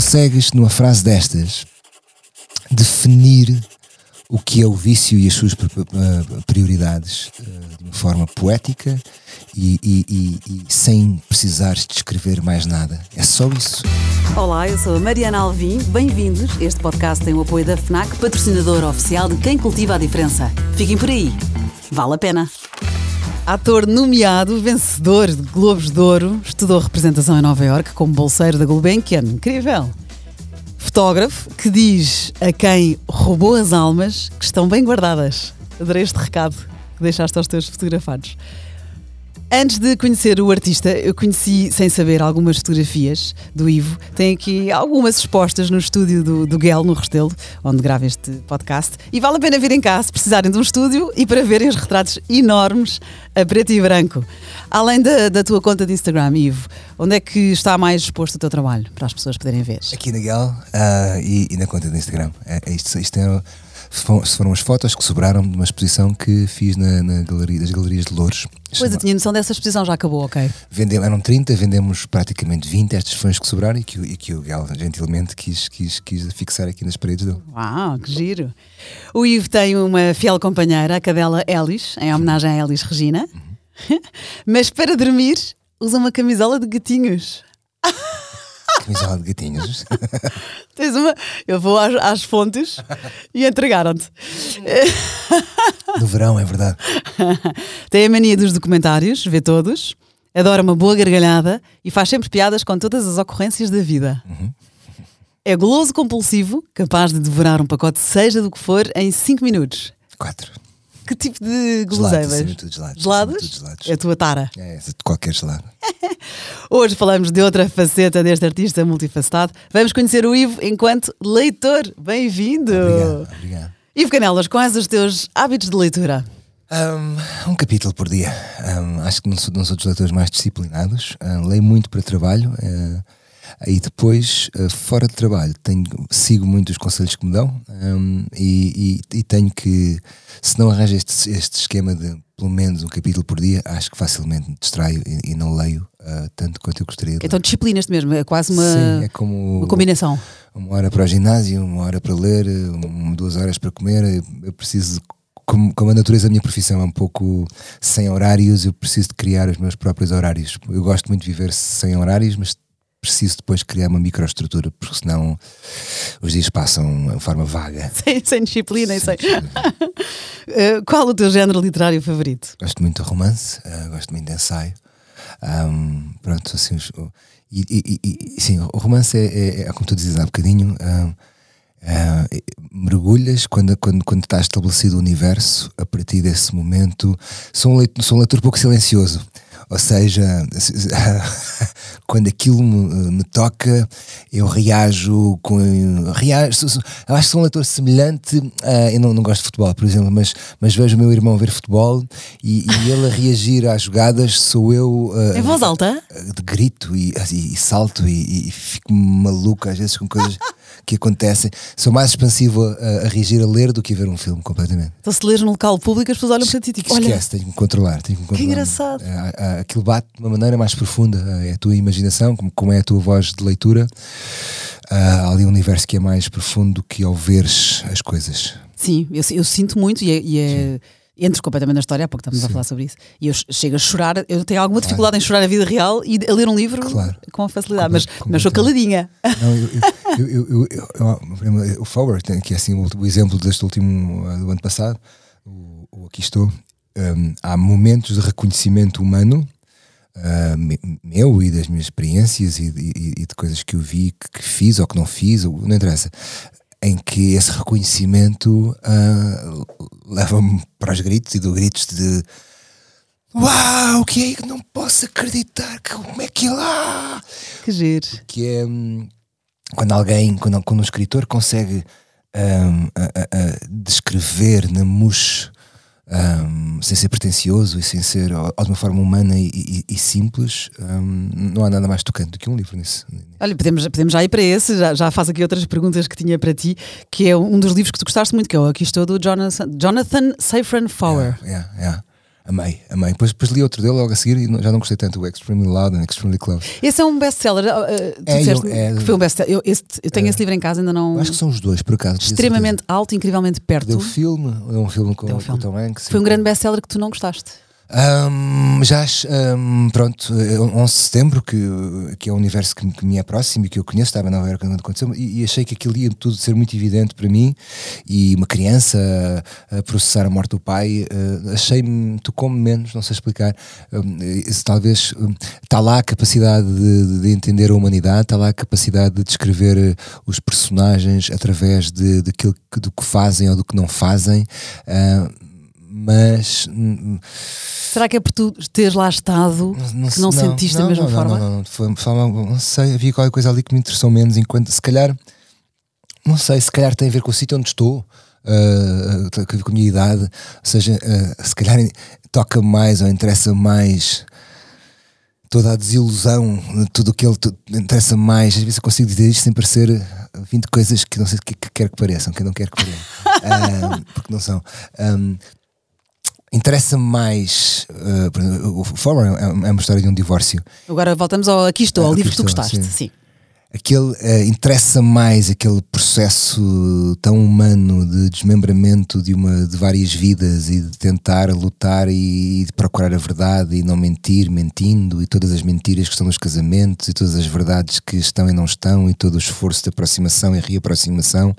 consegues, numa frase destas, definir o que é o vício e as suas prioridades de uma forma poética e, e, e, e sem precisares descrever mais nada. É só isso. Olá, eu sou a Mariana Alvim. Bem-vindos. Este podcast tem o apoio da FNAC, patrocinador oficial de quem cultiva a diferença. Fiquem por aí. Vale a pena. Ator nomeado, vencedor de Globos de Ouro, estudou representação em Nova York como bolseiro da Gulbenkian. Incrível! Fotógrafo que diz a quem roubou as almas que estão bem guardadas. Adorei este recado que deixaste aos teus fotografados. Antes de conhecer o artista, eu conheci, sem saber, algumas fotografias do Ivo. Tem aqui algumas expostas no estúdio do, do no Restelo, onde grava este podcast. E vale a pena virem cá se precisarem de um estúdio e para verem os retratos enormes a preto e branco. Além da, da tua conta de Instagram, Ivo, onde é que está mais exposto o teu trabalho, para as pessoas poderem ver? Aqui na Guel uh, e, e, na conta do Instagram. É, é isto, isto é foram as fotos que sobraram de uma exposição que fiz na, na galeria, das galerias de Louros. Pois, eu tinha noção dessa exposição, já acabou, ok. Vendemos, eram 30, vendemos praticamente 20 estas fãs que sobraram e que, e que o Gal gentilmente quis, quis, quis fixar aqui nas paredes dele. Uau, que giro! O Ivo tem uma fiel companheira, a cadela Elis, em homenagem a Elis Regina, uhum. mas para dormir usa uma camisola de gatinhos. Camisola de gatinhos. Tens uma. Eu vou às, às fontes e entregaram-te. No verão, é verdade. Tem a mania dos documentários, vê todos. Adora uma boa gargalhada e faz sempre piadas com todas as ocorrências da vida. Uhum. É goloso compulsivo, capaz de devorar um pacote, seja do que for, em 5 minutos. Quatro. Que tipo de guloseimas? Gelados, gelados. Gelados? gelados? É a tua tara. É, de qualquer gelado. Hoje falamos de outra faceta deste artista multifacetado. Vamos conhecer o Ivo enquanto leitor. Bem-vindo! Obrigado, obrigado. Ivo Canelas, quais os teus hábitos de leitura? Um, um capítulo por dia. Um, acho que não sou, não sou dos leitores mais disciplinados. Um, leio muito para trabalho. Uh, Aí depois, eh, fora de trabalho, tenho, sigo muito os conselhos que me dão um, e, e, e, tenho que, se não arranjo este, este esquema de pelo menos um capítulo por dia, acho que facilmente me distraio e, e não leio uh, tanto quanto eu gostaria de Então disciplinas-te mesmo, é quase uma, Sim, é como uma combinação. Uma hora para o ginásio, uma hora para ler, um, duas horas para comer. Eu preciso como, como, a natureza da minha profissão é um pouco sem horários, eu preciso de criar os meus próprios horários. Eu gosto muito de viver sem horários, mas preciso depois criar uma microestrutura, porque senão os dias passam de forma vaga. Sem, sem disciplina sem. uh, qual o teu género literário favorito? Gosto muito de romance, uh, gosto muito de ensaio. Um, pronto, assim, e, e, e, sim, o romance é, é, é, como tu dizes há bocadinho. Um, Uh, mergulhas quando, quando, quando está estabelecido o universo, a partir desse momento, sou um leitor, sou um leitor pouco silencioso. Ou seja, quando aquilo me, me, toca, eu reajo com. Reajo, eu acho que sou um leitor semelhante. A, eu não, não gosto de futebol, por exemplo, mas, mas vejo o meu irmão ver futebol e, e ele a reagir às jogadas, sou eu. Uh, em voz alta? De grito e, e, e salto e, e fico maluco às vezes com coisas que acontecem. Sou mais expansivo a, a, reagir a ler do que a ver um filme, completamente. Então, se lês num local público, as pessoas olham para ti e tipo, olha. Esquece, tenho que me controlar. Tenho que, me controlar. que engraçado. É, aquilo bate de uma maneira mais profunda. É a tua imaginação, como, como é a tua voz de leitura. há ali um universo que é mais profundo do que ao veres as coisas. Sim, eu, eu sinto muito e é, e é entro completamente na história, há pouco estamos Sim. a falar sobre isso, e eu chego a chorar, eu tenho alguma dificuldade claro. em chorar a vida real e a ler um livro claro. com facilidade, mas, mas sou caladinha. Não, eu, eu, eu, o Forward, que é assim o, o, exemplo deste último uh, do ano passado, o, o Aqui Estou, um, há momentos de reconhecimento humano uh, meu e das minhas experiências e, e, e, de coisas que eu vi, que, que fiz ou que não fiz, ou, não interessa em que esse reconhecimento uh, leva-me para os gritos e do gritos de Uau, que é que não posso acreditar? Que, como é que é lá? Que giro. Que é hum, quando alguém, quando, quando um escritor consegue um, a, a, a descrever na mousse um, sem ser pretencioso e sem ser ou, de uma forma humana e, e, e simples, um, não há nada mais tocante do que um livro nisso. Olha, podemos, podemos já ir para esse, já, já faço aqui outras perguntas que tinha para ti, que é um dos livros que tu gostaste muito, que é o Aqui Estou do Jonathan, Jonathan Safran Foer. Yeah, yeah, yeah. Amei, amei. Depois, depois li outro dele logo a seguir e já não gostei tanto, o Extremely Loud and Extremely Close. Esse é um best-seller. Uh, tu É, disseste eu- é- que foi um best-seller. Eu, eu tenho esse livro em casa, ainda não. Acho que são os dois, por acaso. Extremamente alto, incrivelmente perto. Deu filme, é um filme com, Deu com o filme. Tom Hanks. Foi um grande best-seller que tu não gostaste. Ahm, já, ahm, pronto, é 11 de setembro, que, que é um universo que, me- que me é próximo e que eu conheço, estava em Nova Iorque quando aconteceu, e, e achei que aquilo ia tudo ser muito evidente para mim. E uma criança a, processar a morte do pai, eh, achei-me, tocou-me menos, não sei explicar. Ahm, isso talvez está lá a capacidade de, de entender a humanidade, está lá a capacidade de descrever eh, os personagens através de, daquilo que, do que fazem ou do que não fazem. ah, mas Será que é por tu teres lá estado que não, se- sentiste da não, mesma não, forma? Não, não, não, foi, foi não sei, havia qualquer coisa ali que me interessou menos, enquanto se calhar, não sei, se calhar tem a ver com o sítio onde estou, ver com a minha idade, ou seja, ah, se calhar toca mais ou interessa mais toda a desilusão, tudo aquilo tudo, interessa mais. Às vezes eu consigo dizer isto sem parecer 20 coisas que não sei o que, que quero que pareçam, que eu não quero que pareçam, porque não são. Ahm, Interessa-me mais. exemplo, o Former é é uma história de um divórcio. Agora voltamos ao Aqui Estou, ao Ah, livro Aqui que tu gostaste. sim. Sim. Aquele eh, interessa mais aquele processo tão humano de desmembramento de uma de várias vidas e de tentar lutar e de procurar a verdade e não mentir, mentindo e todas as mentiras que estão nos casamentos e todas as verdades que estão e não estão e todo o esforço de aproximação e reaproximação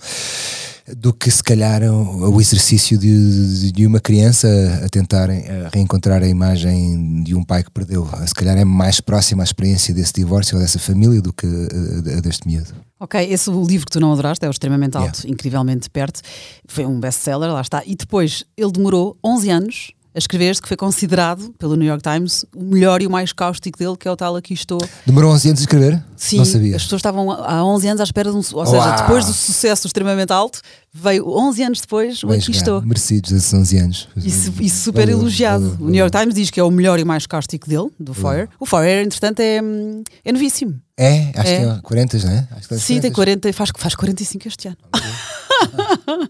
do que se calhar o, o exercício de, de uma criança a tentar eh, reencontrar a imagem de um pai que perdeu. Se calhar é mais próxima à experiência desse divórcio ou dessa família do que a, a- a deste miúdo. Ok, esse livro que tu não adoraste é o Extremamente Alto, incrivelmente perto. Foi um best-seller, lá está. E depois ele demorou 11 anos a escrever-se, que foi considerado pelo New York Times o melhor e o mais cáustico dele, que é o tal Aqui Estou. Demorou 11 anos a escrever? Sim, Não sabia. as pessoas estavam há 11 anos à espera de um. Ou seja, Uau! depois do sucesso extremamente alto, veio 11 anos depois o Bem Aqui jogado. Estou. Merecidos esses 11 anos. Isso, isso super Valeu, elogiado. valeu, O New York Times diz que é o melhor e mais cáustico dele, do Foyer. O Foyer, entretanto, é, hum, é novíssimo. É, acho É. que tem 40, não é? Acho que Sim, tem 40, faz, faz 45 este ano.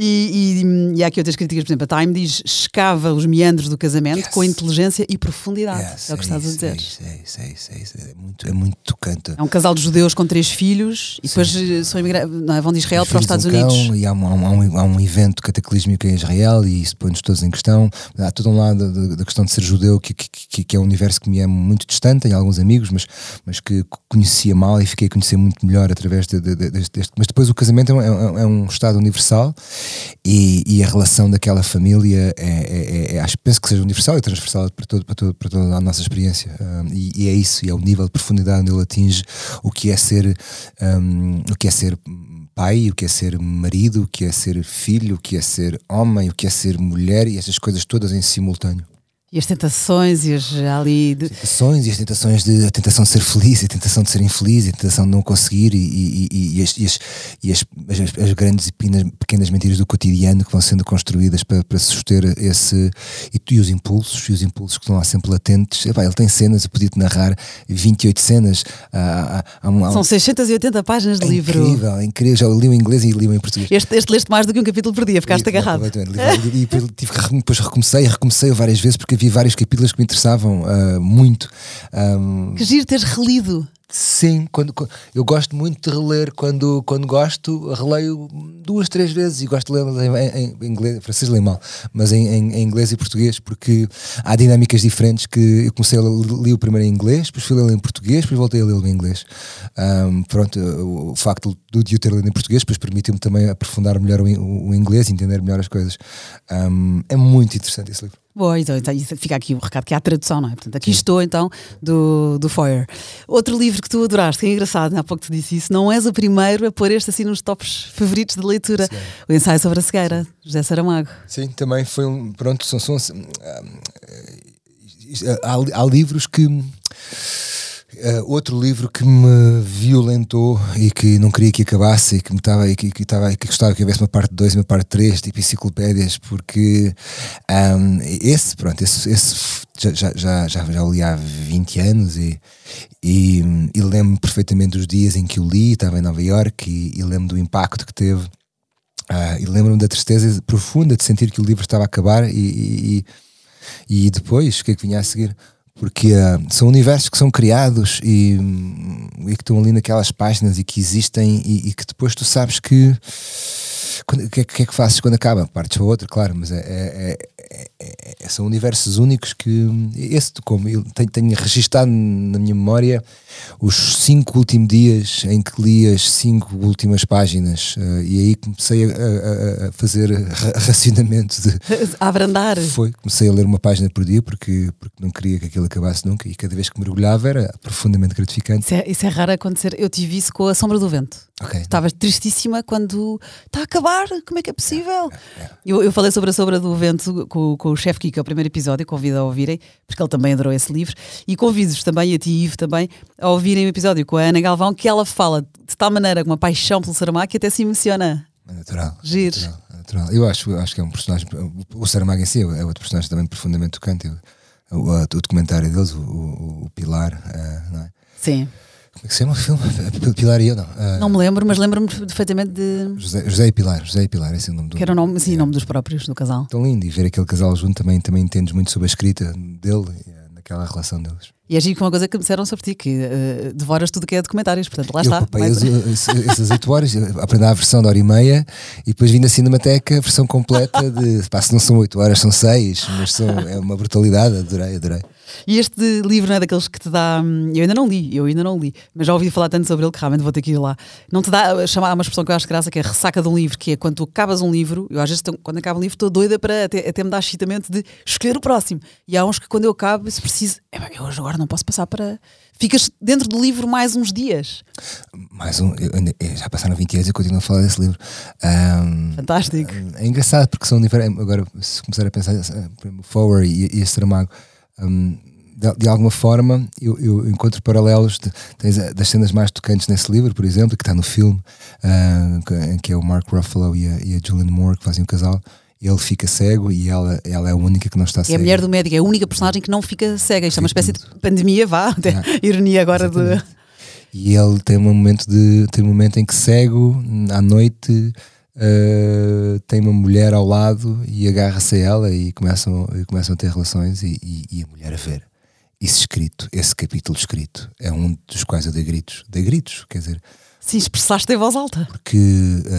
e, e, e há aqui outras críticas, por exemplo, a Time diz escava os meandros do casamento Yes. com inteligência e profundidade. Yes, é o que estás a isso, dizer. É isso, é isso, é isso, é isso. É muito, é muito tocante. É um casal de judeus com três filhos e depois eh, são imigra- não é, vão de Israel Os para os Estados um Unidos. cão, E há um, há, um, há um- evento cataclísmico em Israel e isso põe-nos todos em questão. Há todo um lado da, questão de ser judeu que, que, que- que é um universo que me é muito distante, tenho alguns amigos, mas, mas que conhecia mal e fiquei a conhecer muito melhor através de, de- de- deste, Mas depois o casamento é é um- é um estado universal e, e a relação daquela família é, é- é- é- acho, penso que seja universal e transversal para, todo, para, todo, para toda a nossa experiência. Um, e, e é isso, e é o nível de profundidade onde ele atinge o que é ser um, o que é ser pai, o que é ser marido, o que é ser filho, o que é ser homem, o que é ser mulher e essas coisas todas em simultâneo. E as tentações e as ali. de- Tentações e as tentações de a tentação de ser feliz, a tentação de ser infeliz, a tentação de não conseguir e, e- e- e as, as- as- as- as grandes e pequenas, pequenas mentiras do cotidiano que vão sendo construídas para, para suster esse e, os impulsos, e os impulsos que estão lá sempre latentes. Epá, ele tem cenas, eu podia-te narrar 28 cenas. Há, há- há São 680 páginas de é livro. incrível, é incrível. Já li o inglês e li o em português. Este, este leste mais do que um capítulo por dia, ficaste agarrado. E depois, tive que, recom- depois recomecei, recomecei várias vezes porque havia vários capítulos que me interessavam ah, muito. Ahm, Que giro teres relido. Sim, quando, eu gosto muito de reler quando, quando gosto, releio duas, três vezes e gosto de ler em, em- em inglês, francês leio mal, mas em, em- em inglês e português porque há dinâmicas diferentes que eu comecei a ler, li o primeiro em inglês, depois fui ler em português, depois voltei a lê-lo em inglês. Ahm, pronto, o, o facto de, o ter lido em português depois permitiu-me também aprofundar melhor o, o- o inglês e entender melhor as coisas. Ahm, é muito interessante esse livro. Boa, então, então fica aqui o recado que há tradução, não é? Portanto, aqui estou então do, do Foyer. Outro livro que tu adoraste, é engraçado, há pouco te disse isso, não és o primeiro a pôr este assim nos tops favoritos de leitura. O ensaio sobre a cegueira, José Saramago. Sim, também foi um. Pronto, são. são ah, há, há livros que. Ah, outro livro que me violentou e que não queria que acabasse e que me estava e que, que, que gostava que houvesse uma parte 2 e uma parte 3, tipo enciclopédias, porque ahm, esse, pronto, esse, esse já, já, já, já, o li há 20 anos e, e, e lembro perfeitamente dos dias em que o li, estava em Nova Iorque e, e lembro do impacto que teve. Ah, e lembro-me da tristeza profunda de sentir que o livro estava a acabar e, e- E depois, o que é que vinha a seguir? Porque uh, são universos que são criados e, e, que estão ali naquelas páginas e que existem e, e que depois tu sabes que o que, é, que, é que fazes quando acaba? Partes para outra, claro, mas é, é, é, é são universos únicos que esse como eu tenho, tenho registado na minha memória os cinco últimos dias em que li as cinco últimas páginas uh, e aí comecei a, a, a fazer racionamento de a abrandar. Foi, comecei a ler uma página por dia porque, porque não queria que aquilo acabasse nunca e cada vez que mergulhava era profundamente gratificante. Isso é, isso é raro acontecer, eu tive isso com a Sombra do Vento. Okay. estavas tristíssima quando está a acabar, como é que é possível? Eu, eu falei sobre a Sombra do Vento com, com o chefe Kiko, é o primeiro episódio, convido a ouvirem, porque ele também adorou esse livro, e convido-vos também, a ti Ivo também, a ouvirem o episódio com a Ana Galvão, que ela fala de tal maneira com uma paixão pelo Saramago que até se emociona. É natural. Giro. É natural, é natural. Eu acho, acho que é um personagem, o Saramago em si é outro personagem também profundamente tocante. O, o, o documentário deles, o, o, Pilar, uh, não é? Sim. Que se chama o filme? Pilar e eu, não. Uh, não me lembro, mas lembro-me perfeitamente de. José, José e Pilar, José e Pilar, esse é o nome do. Que era o nome, sim, é. nome dos próprios, do casal. Tão lindo, e ver aquele casal junto também, também entendes muito sobre a escrita dele, naquela relação deles. E é com uma coisa que me disseram sobre ti, que uh, devoras tudo que é documentários, portanto lá eu está. Eu essas 8 horas, aprendi a versão de hora e meia e depois vim na Cinemateca a versão completa de. Pá, se não são 8 horas, são 6, mas são, é uma brutalidade, adorei, adorei. E este livro não é daqueles que te dá. Hum, eu ainda não li, eu ainda não li, mas já ouvi falar tanto sobre ele que realmente vou ter que ir lá. Não te dá. Chamar uma expressão que eu acho graça que é ressaca de um livro, que é quando tu acabas um livro, eu às vezes quando acabo um livro estou doida para até, até me dar excitamento de escolher o próximo. E há uns que quando eu acabo, se preciso, eu hoje agora não posso passar para. Ficas dentro do livro mais uns dias. Mais um. Eu, eu, já passaram 20 anos e continuo a falar desse livro. Um, Fantástico. É engraçado porque são diferentes. Agora, se começar a pensar, o Forward e, e Saramago. De, de, alguma forma eu, eu encontro paralelos de, tens das cenas mais tocantes nesse livro, por exemplo, que está no filme, uh, que é o Mark Ruffalo e a, e a Julianne Moore que fazem um casal. Ele fica cego e ela, ela é a única que não está cega. É a mulher do médico, é a única personagem que não fica cega. Isto é uma espécie de pandemia, vá, até ironia agora Exatamente. de. E ele tem um momento de tem um momento em que cego à noite uh, tem uma mulher ao lado e agarra-se a ela e começam, e começam a ter relações e, e, e a mulher a ver isso escrito, esse capítulo escrito, é um dos quais eu dei gritos. Dei gritos, quer dizer, Sim, expressaste em voz alta. Porque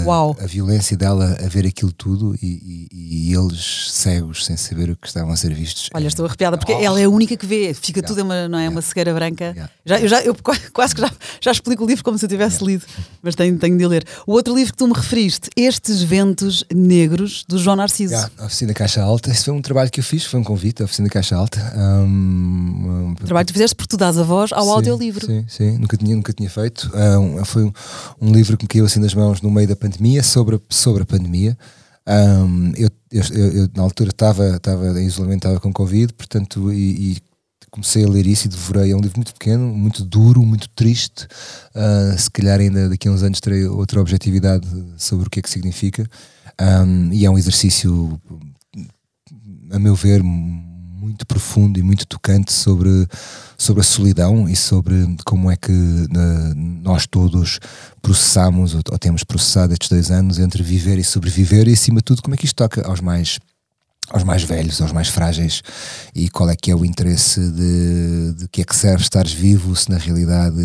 uh, a violência dela a ver aquilo tudo e, e, e, eles cegos sem saber o que estavam a ser vistos. Olha, é... estou arrepiada porque oh. ela é a única que vê, fica yeah. tudo uma, não é, yeah. uma cegueira branca. Yeah. Já, eu, já, eu quase que já, já explico o livro como se eu tivesse lido, mas tenho, tenho de ler. O outro livro que tu me referiste, Estes Ventos Negros, do João Narciso. a Oficina Caixa Alta, esse foi um trabalho que eu fiz, foi um convite, a Oficina Caixa Alta. Um, um, trabalho que tu fizeste porque tu dás a voz ao sim, audiolivro. Sim, sim, nunca tinha, nunca tinha feito. Um, foi um, um livro que me caiu assim nas mãos no meio da pandemia, sobre, sobre a pandemia. Um, eu, eu, eu, na altura estava em isolamento, estava com Covid, portanto, e, e, comecei a ler isso e devorei. É um livro muito pequeno, muito duro, muito triste. Uh, se calhar ainda daqui a uns anos terei outra objetividade sobre o que é que significa. Um, e é um exercício, a meu ver, muito profundo e muito tocante sobre, sobre a solidão e sobre como é que uh, nós todos processamos ou, ou, temos processado estes dois anos entre viver e sobreviver e acima de tudo como é que isto toca aos mais aos mais velhos, aos mais frágeis e qual é que é o interesse de, de que é que serve estares vivo se na realidade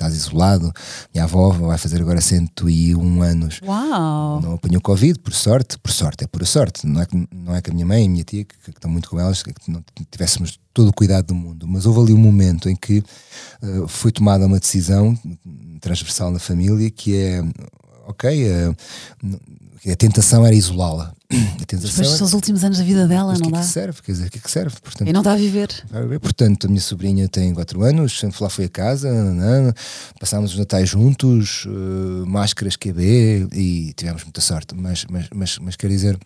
estás isolado. Minha avó vai fazer agora 101 anos. Uau! Não apanhou Covid, por sorte, por sorte, é por sorte. Não é que, não é que a minha mãe e a minha tia, que, que estão muito com elas, que não tivéssemos todo o cuidado do mundo. Mas houve ali um momento em que uh, foi tomada uma decisão transversal na família que é, ok, uh, a tentação era isolá-la. Mas são os últimos anos da vida dela, não que dá? É que serve? Quer dizer, o que é que serve? Portanto, e não está a viver. A. Portanto, a minha sobrinha tem 4 anos, sempre lá foi a casa, passámos os natais juntos, uh, máscaras QB e tivemos muita sorte. Mas, mas, mas, mas quer dizer, é,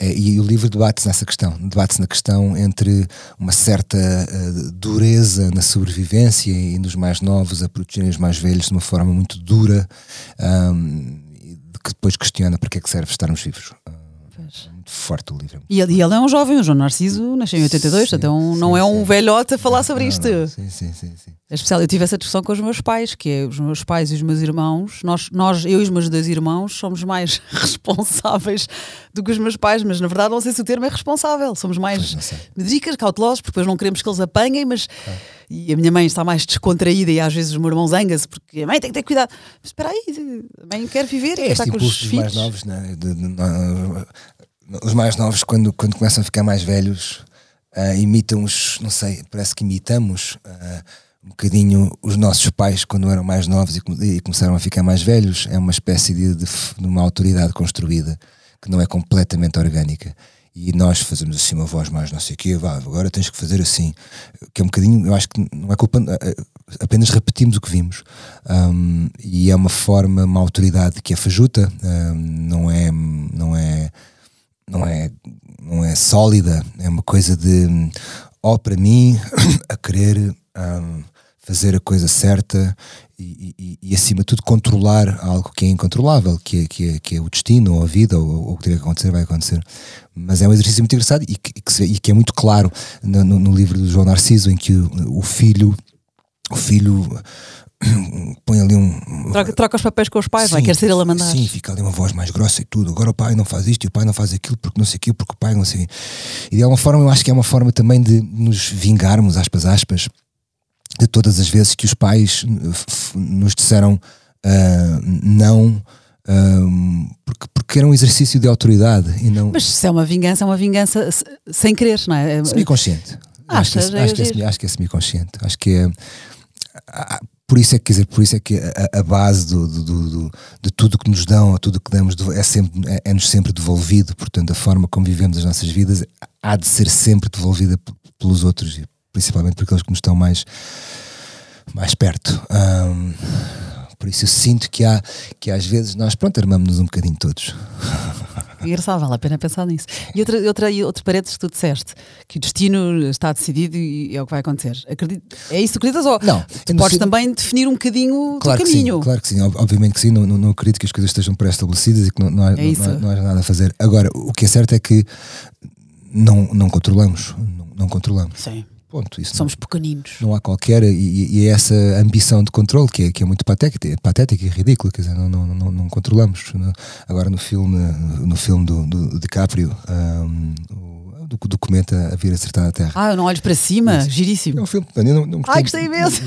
e o livro debate-se nessa questão, debate-se na questão entre uma certa uh, dureza na sobrevivência e nos mais novos a protegerem os mais velhos de uma forma muito dura. Um, que depois questiona para que é que serve estarmos vivos. Forte o livro. E ele, e ele é um jovem, o João Narciso nasceu em 82, Sim, portanto um- não sim, é um sim. velhote a falar sobre isto. não, Sim, sim, sim, sim. É especial. Eu tive essa discussão com os meus pais, que é os meus pais e os meus irmãos. Nós, nós, eu e os meus dois irmãos, somos mais responsáveis do que os meus pais, mas na verdade não sei se o termo é responsável. Somos mais medricas, cautelosos, porque depois não queremos que eles apanhem, mas. E a minha mãe está mais descontraída e às vezes o meu irmão zanga-se, porque a mãe tem que ter cuidado. Mas espera aí, a mãe quer viver, É quer estar com os dos mais filhos. novos, né? de- de- de- os mais novos, quando, quando começam a ficar mais velhos, ah, imitam os, não sei, parece que imitamos ah, um bocadinho os nossos pais quando eram mais novos e, e começaram a ficar mais velhos. É uma espécie de, de de uma autoridade construída que não é completamente orgânica. E nós fazemos assim uma voz mais não sei o quê, agora tens que fazer assim. Que é um bocadinho, eu acho que não é culpa, apenas repetimos o que vimos. Um, e é uma forma, uma autoridade que é fajuta, um, não é, não é, não é, não é sólida, é uma coisa de, ó, para mim, a querer um, fazer a coisa certa e, e- e, acima de tudo, controlar algo que é incontrolável, que é, que é, que é o destino, ou a vida, ou, ou o que tiver que acontecer, vai acontecer. Mas é um exercício muito engraçado e que, que e que é muito claro no, no- no livro do João Narciso, em que o, o filho. O filho põe ali um, Troca, troca os papéis com os pais, vai, Sim, quer ser ele a mandar. Sim, fica ali uma voz mais grossa e tudo. Agora o pai não faz isto e o pai não faz aquilo porque não sei aquilo, porque o pai não sei. E de alguma forma eu acho que é uma forma também de nos vingarmos, aspas, aspas, de todas as vezes que os pais nos disseram ah, não. ah, porque, porque era um exercício de autoridade e não Mas se é uma vingança, é uma vingança se- sem querer, não é? semi-consciente. Acho, que é- Achas? É acho, que é, acho que é semi-consciente. Acho que é. Por isso é que, quer dizer, por isso é que a, a base do, do- do- de tudo que nos dão, tudo que damos, é sempre, é, é-nos sempre devolvido. Portanto, a forma como vivemos as nossas vidas há de ser sempre devolvida pelos outros, e principalmente por aqueles que nos estão mais, mais perto. Ahm, por isso eu sinto que há que às vezes nós, pronto, armamos-nos um bocadinho todos. Engraçado, vale a pena pensar nisso. E outra, outra, e outro parênteses que tu disseste, que o destino está decidido e é o que vai acontecer. Acredito, é isso que acreditas? Ou Não, tu podes sei- também definir um bocadinho o Claro que caminho. sim, claro que sim, Ob- obviamente que sim, não, não, não acredito que as coisas estejam pré-estabelecidas e que não, não, há, É não, isso. não há- não há nada a fazer. Agora, o que é certo é que não, não controlamos, não, não controlamos. Sim, Ponto, isso não- somos pequeninos. não há qualquer, e, e é essa ambição de controle que é, que é muito patética, é patética e ridícula, quer dizer, não, não, não, não controlamos. Não- Agora no filme, no filme do, do DiCaprio, o, do, do cometa a vir acertar na Terra. Ah, não olhes para cima, É giríssimo. um filme, eu não, não gostei, Ai, gostei imenso.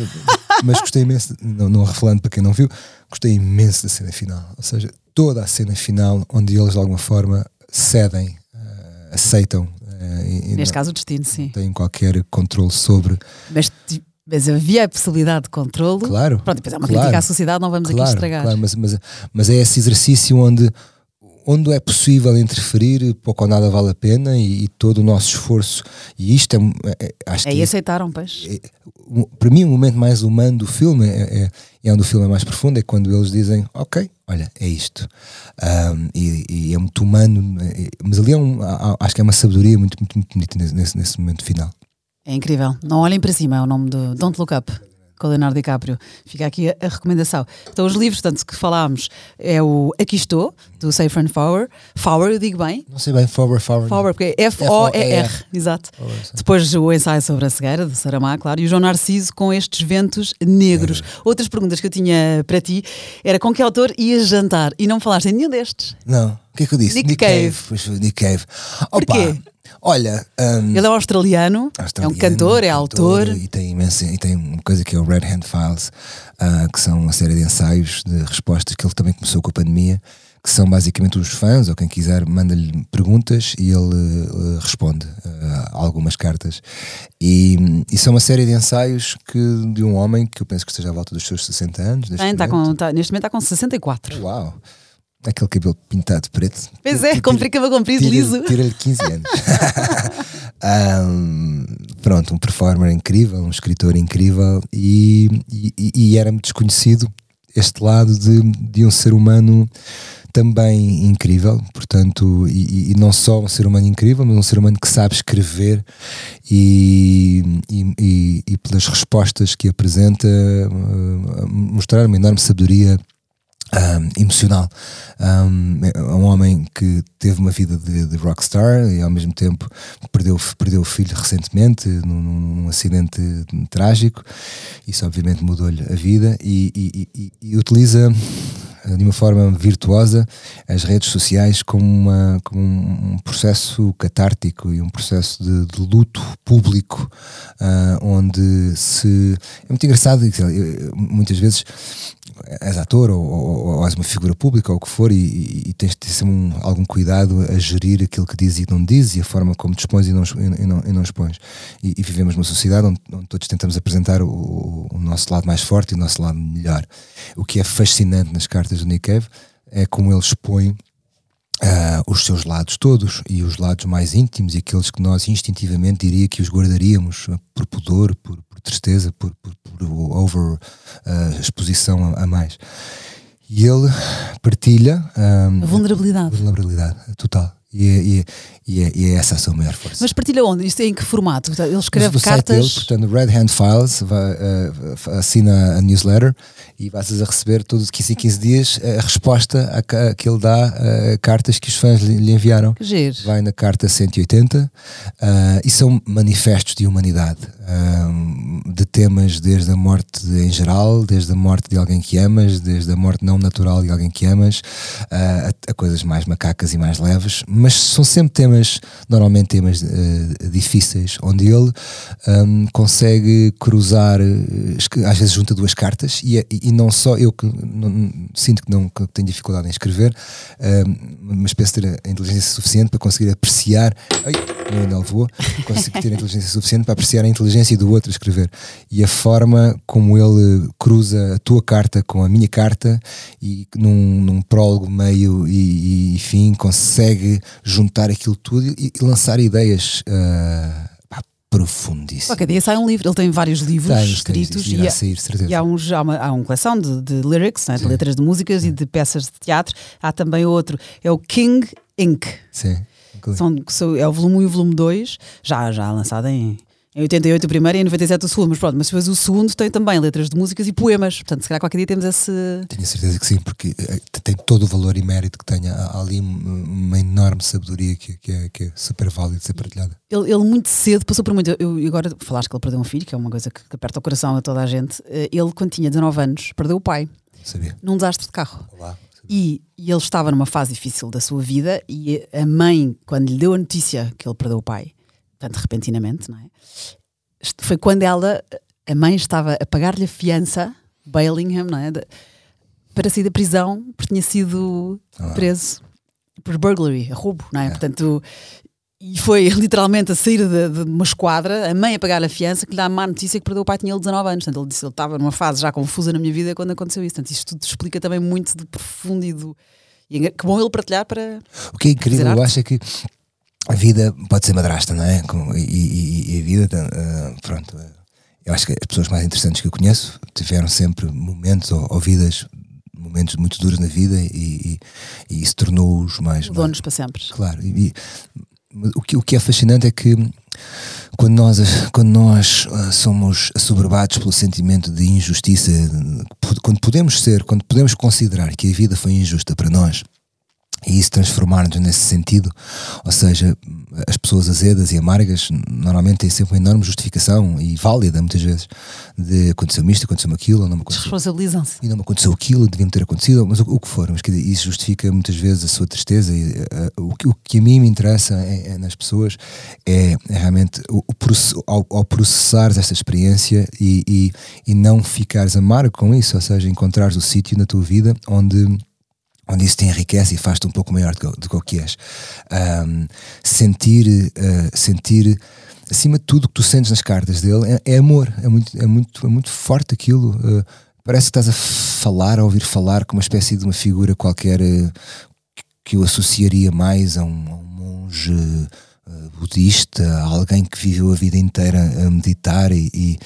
Mas gostei imenso, não, não revelando para quem não viu, gostei imenso da cena final. Ou seja, toda a cena final onde eles de alguma forma cedem, ah, aceitam e, e Neste caso, o destino, sim. não têm qualquer controle sobre. Mas, mas havia a possibilidade de controle. Claro. Pronto, depois é uma claro, crítica à sociedade, não vamos aqui claro, estragar. claro, mas, mas, mas é esse exercício onde, onde é possível interferir, pouco ou nada vale a pena e, e todo o nosso esforço. E isto é, é- acho Aí que aceitaram, pois. é- para mim o momento mais humano do filme é, é, é onde o filme é mais profundo é quando eles dizem ok olha é isto Ahm, e, e é muito humano é- mas ali é um, acho que é uma sabedoria muito muito, muito bonita nesse, nesse momento final É incrível. Não olhem para cima, é o nome do Don't Look Up, com o Leonardo DiCaprio. Fica aqui a, a recomendação. Então, os livros, tanto que falámos, é o Aqui Estou, do Seyfried Fowler. Fowler, eu digo bem? não sei bem forward forward Fowler, porque é F-O-E-R, exato. Fowler. Depois o ensaio sobre a cegueira, do Saramá, claro, e o João Narciso com estes ventos negros. Outras perguntas que eu tinha para ti era com que autor ias jantar? E não falaste em nenhum destes. não o que é que eu disse Nick Cave. pois foi, Nick Cave Porquê? Olha ahm, Ele é australiano, é um australiano, cantor, é autor. E tem, imensa, e tem uma coisa que é o Red Hand Files, ah, que são uma série de ensaios de respostas que ele também começou com a pandemia, que são basicamente os fãs, ou quem quiser, manda-lhe perguntas e ele eh, responde ah, algumas cartas. E, e são uma série de ensaios que, de um homem que eu penso que esteja à volta dos seus 60 anos. neste tá momento. com, tá- neste momento está com 64. Uau! Aquele cabelo pintado preto. Pois é, comprei cabelo comprido, liso. Tira-lhe 15 anos. Ahm, pronto, um performer incrível, um escritor incrível e, e, e era-me desconhecido este lado de, de um ser humano também incrível, portanto, e, e não só um ser humano incrível, mas um ser humano que sabe escrever e, e, e- pelas respostas que apresenta, eh, mostrar uma enorme sabedoria um, emocional. Um, é um homem que teve uma vida de, de, rockstar e ao mesmo tempo perdeu, perdeu o filho recentemente num, num acidente trágico. Isso obviamente mudou-lhe a vida e, e, e, e, utiliza de uma forma virtuosa as redes sociais como, uma, como um processo catártico e um processo de, de luto público uh, onde se... É muito engraçado, muitas vezes és ator ou, ou, ou, és uma figura pública ou o que for e, e, tens de ter um, algum cuidado a gerir aquilo que dizes e não dizes e a forma como dispões e não, e não, e não expões. E, e, vivemos numa sociedade onde, onde todos tentamos apresentar o, o, nosso lado mais forte e o nosso lado melhor. O que é fascinante nas cartas do Nick Cave é como ele expõe Uh, os seus lados todos e os lados mais íntimos e aqueles que nós instintivamente diria que os guardaríamos por pudor, por, por tristeza, por, por, por over uh, exposição a, a, mais. E ele partilha um, a vulnerabilidade. A vulnerabilidade total. E é, e, é, e, essa a sua maior força. Mas partilha onde? Isto é em que formato? Ele escreve cartas. Dele, portanto, Red Hand Files vai, uh, assina a newsletter e vais a receber todos 15 em 15 dias a resposta a, a que ele dá a cartas que os fãs lhe, lhe enviaram. Que giro. Vai na carta 180 uh, e são manifestos de humanidade, uh, de temas desde a morte em geral, desde a morte de alguém que amas, desde a morte não natural de alguém que amas, a, a, coisas mais macacas e mais leves, mas são sempre temas, normalmente temas difíceis, onde ele um, consegue cruzar, às vezes junta duas cartas e, é, e não só eu que não, sinto que não que tenho dificuldade em escrever, mas penso ter a inteligência suficiente para conseguir apreciar. Ai, meu anel voou, consigo ter a inteligência suficiente para apreciar a inteligência do outro a escrever. E a forma como ele cruza a tua carta com a minha carta e num, num prólogo, meio e, e fim consegue juntar aquilo tudo e, e lançar ideias. Uh, profundíssimo. Qualquer dia sai um livro, ele tem vários livros tem, escritos tem, e, há, sair, e há, uns, há, uma, há uma coleção de, de lyrics, né, de letras de músicas Sim. e de peças de teatro. Há também outro, é o King Inc. Sim. São, é o volume 1 e o volume 2, já, já lançado em em 88 o primeiro e em 97 o segundo, mas pronto, mas depois o segundo tem também letras de músicas e poemas, portanto se calhar qualquer dia temos esse... Tenho a certeza que sim, porque eh, tem todo o valor e mérito que tenha há ali uma enorme sabedoria que, que, é, que é super válida de ser partilhada. Ele, ele muito cedo passou por muito, eu, agora falaste que ele perdeu um filho, que é uma coisa que, aperta o coração a toda a gente, eh, ele quando tinha 19 anos perdeu o pai. Sabia. Num desastre de carro. Olá. E, e, ele estava numa fase difícil da sua vida e a mãe, quando lhe deu a notícia que ele perdeu o pai, tanto repentinamente, não é? foi quando ela, a mãe estava a pagar-lhe a fiança, Bailingham, não é? De, para sair da prisão, porque tinha sido ah. preso por burglary, roubo, não é? é? Portanto, e foi literalmente a sair de, de, uma esquadra, a mãe a pagar a fiança, que lhe dá a má notícia que perdeu o pai, tinha ele 19 anos. Portanto, ele disse que ele estava numa fase já confusa na minha vida quando aconteceu isso. Portanto, isto tudo explica também muito do profundo e do. E que bom ele partilhar para. O que é incrível, eu acho é que a vida pode ser madrasta, não é? E, e, e a vida, uh, pronto. Eu acho que as pessoas mais interessantes que eu conheço tiveram sempre momentos ou, ou vidas, momentos muito duros na vida e, e isso tornou-os mais. Donos para sempre. Claro. E, o, que, o que é fascinante é que quando nós, quando nós uh, somos assoberbados pelo sentimento de injustiça, quando podemos ser, quando podemos considerar que a vida foi injusta para nós e isso transformar-nos nesse sentido, ou seja, as pessoas azedas e amargas normalmente têm sempre uma enorme justificação e válida muitas vezes de aconteceu-me isto, aconteceu-me aquilo, não me aconteceu. Responsabilizam-se. E não me aconteceu aquilo, devia-me ter acontecido, mas o, o, que for, mas dizer, isso justifica muitas vezes a sua tristeza e uh, o, que, o que a mim me interessa é, é nas pessoas é, é realmente o, o ao, ao processares esta experiência e, e, e não ficares amargo com isso, ou seja, encontrares o sítio na tua vida onde onde isso te enriquece e faz-te um pouco maior do, que o que és. Um, sentir, uh, sentir, acima de tudo, o que tu sentes nas cartas dele é, é amor, é muito, é, muito, é muito forte aquilo. Uh, parece que estás a falar, a ouvir falar com uma espécie de uma figura qualquer uh, que eu associaria mais a um, a um monge budista, a alguém que viveu a vida inteira a meditar e, e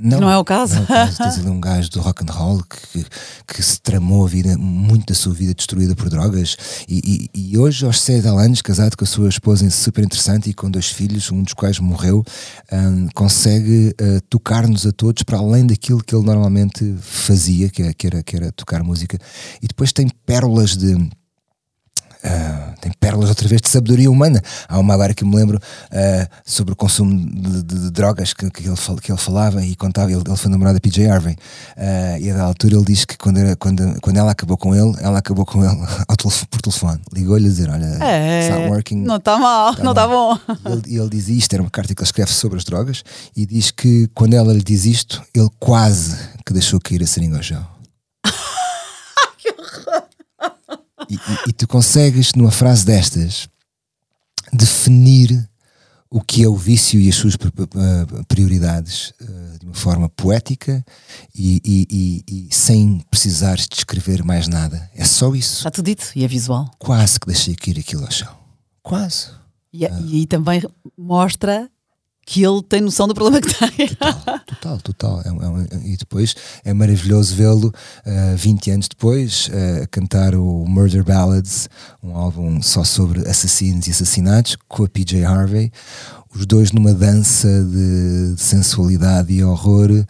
Não, Não é o caso. Não é o caso. Tens ali um gajo do rock and roll que, que, que se tramou a vida, muito da sua vida destruída por drogas e, e, e hoje, aos 6 anos, casado com a sua esposa super interessante e com dois filhos, um dos quais morreu, hum, consegue uh, tocar-nos a todos para além daquilo que ele normalmente fazia, que era, que era, que era tocar música. E depois tem pérolas de Uh, tem pérolas outra vez de sabedoria humana. Há uma agora que me lembro uh, sobre o consumo de, de, de drogas que, que, ele, que ele falava e contava. Ele, ele foi namorado da PJ Harvey uh, e a da altura ele diz que quando, era, quando, quando ela acabou com ele, ela acabou com ele telefone, por telefone. Ligou-lhe a dizer: Olha, é, working. Não está mal, tá não está bom. E ele, ele diz isto: era uma carta que ele escreve sobre as drogas e diz que quando ela lhe diz isto, ele quase que deixou cair a seringa ao chão. E, e, e, tu consegues, numa frase destas, definir o que é o vício e as suas prioridades uh, de uma forma poética e, e, sem precisares descrever mais nada. É só isso. Está tudo dito e é visual. Quase que deixei cair aquilo ao chão. Quase. E, ah. e aí também mostra que ele tem noção do problema que tem. Total, total, total. É, é, e depois é maravilhoso vê-lo uh, 20 anos depois uh, cantar o Murder Ballads, um álbum só sobre assassinos e assassinatos, com a PJ Harvey, os dois numa dança de, sensualidade e horror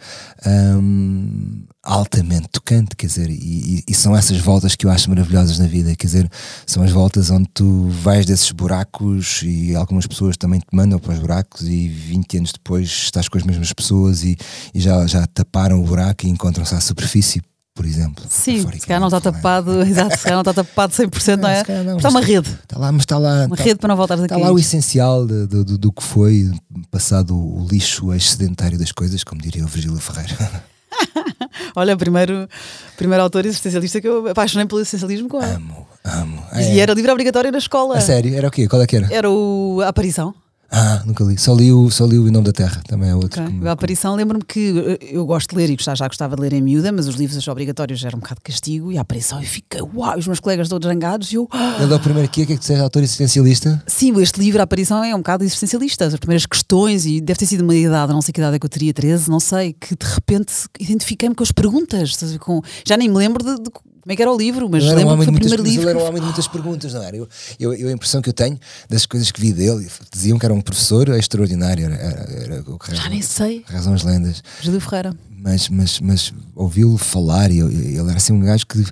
um, altamente tocante, quer dizer, e, e, são essas voltas que eu acho maravilhosas na vida, quer dizer, são as voltas onde tu vais desses buracos e algumas pessoas também te mandam para os buracos e 20 anos depois estás com as mesmas pessoas e, e já, já taparam o buraco e encontram-se à superfície por exemplo. Sim, se calhar não está tapado, exato, se calhar não está tapado 100%, não, não é? Não, está uma rede. Está lá, mas está lá. Uma está, rede para não voltar. Está lá o essencial de, de, de, do que foi, passado o lixo excedentário das coisas, como diria o Virgílio Ferreira. Olha, primeiro, primeiro autor existencialista que eu apaixonei pelo existencialismo com. Amo, amo. E é. era livro obrigatório na escola. A sério? Era o quê? Qual é que era? Era o A Aparição. Ah, nunca li. Só li o, só li o Em Nome da Terra, também é outro. Okay. A aparição, lembro-me que eu gosto de ler e já, já gostava de ler em miúda, mas os livros obrigatórios eram um bocado de castigo e a aparição eu fiquei, uau, os meus colegas todos zangados e eu. Ele é o primeiro aqui, que é que tu és autor existencialista? Sim, este livro, a aparição, é um bocado existencialista. As primeiras questões, e deve ter sido uma idade, não sei que idade é que eu teria, 13, não sei, que de repente identifiquei-me com as perguntas. Com, já nem me lembro de, de como é que era o livro, mas lembro um que foi o primeiro livro. Ele era um homem de muitas perguntas, não era? Eu, eu, eu, a impressão que eu tenho das coisas que vi dele, diziam que era um professor extraordinário. Era, era, era, Já nem sei. Razões lendas. Júlio Ferreira. Mas, mas, mas ouvi-lo falar e ele era assim um gajo que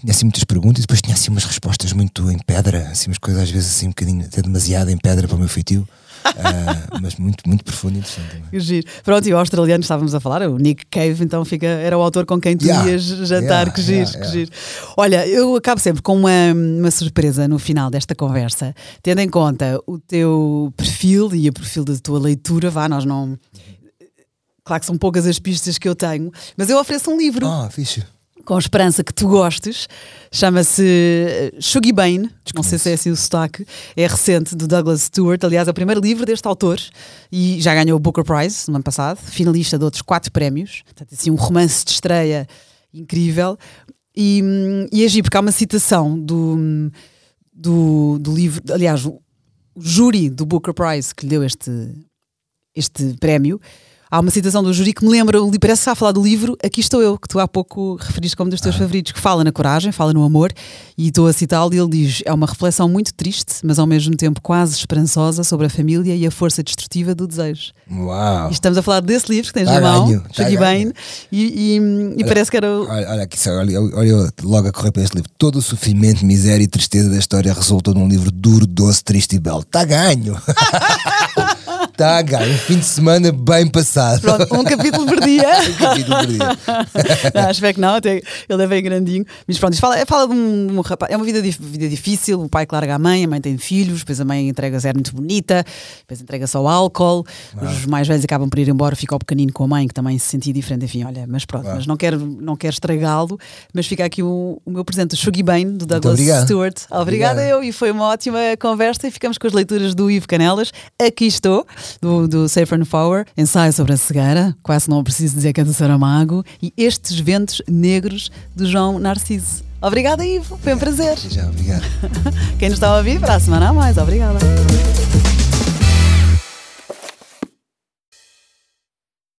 tinha assim muitas perguntas e depois tinha assim umas respostas muito em pedra, assim umas coisas às vezes assim um bocadinho até demasiado em pedra para o meu feitio. Uh, mas muito, muito profundo e interessante. Que giro. Pronto, e o australiano estávamos a falar, o Nick Cave, então fica, era o autor com quem tu yeah, ias jantar, yeah, que giro, yeah, que giro. Olha, eu acabo sempre com uma, uma surpresa no final desta conversa, tendo em conta o teu perfil e o perfil da tua leitura, vá, nós não. Claro que são poucas as pistas que eu tenho, mas eu ofereço um livro. Ah, fixe com esperança que tu gostes. Chama-se eh, Shuggy Bane, não sei se é assim o sotaque, é recente, do Douglas Stewart. Aliás, é o primeiro livro deste autor e já ganhou o Booker Prize no ano passado, finalista de outros quatro prémios. Portanto, assim, um romance de estreia incrível. E, hum, e agir, porque há uma citação do, do, do livro, aliás, o júri do Booker Prize que lhe deu este, este prémio há uma citação do júri que me lembra, parece que está a falar do livro Aqui Estou Eu, que tu há pouco referiste como dos teus ah. favoritos, que fala na coragem, fala no amor, e estou a citá-lo e ele diz: é uma reflexão muito triste, mas ao mesmo tempo quase esperançosa sobre a família e a força destrutiva do desejo. Uau! E estamos a falar desse livro que tens tá na mão, Shaggy tá e, e, e parece que era. Olha, olha aqui, olha, olha logo a correr para este livro. Todo o sofrimento, miséria e tristeza da história resultou num livro duro, doce, triste e belo. Está ganho! Está a ganho. Um fim de semana bem passado. Pronto, um capítulo por dia. um capítulo por dia. não, espero que não, até ele é bem grandinho. Mas pronto, isto fala, fala de um, um, rapaz. É uma vida, vida difícil. O pai que larga a mãe, a mãe tem filhos, depois a mãe entrega zero muito bonita, depois entrega só álcool. Os mais velhos acabam por ir embora, fica o pequenino com a mãe, que também se sentia diferente. Enfim, olha, mas pronto, mas não quero, não quero estragá-lo. Mas fica aqui o, o meu presente, o Shuggy Bane, do Douglas Stewart. Obrigada eu, e foi uma ótima conversa. E ficamos com as leituras do Ivo Canelas. Aqui estou do, do Safer and Power, ensaio sobre a cegueira, quase não preciso dizer que é do Saramago, e estes ventos negros do João Narciso. Obrigada, Ivo, foi um prazer. Já, obrigado. Quem nos está a ouvir, para a semana a mais. Obrigada.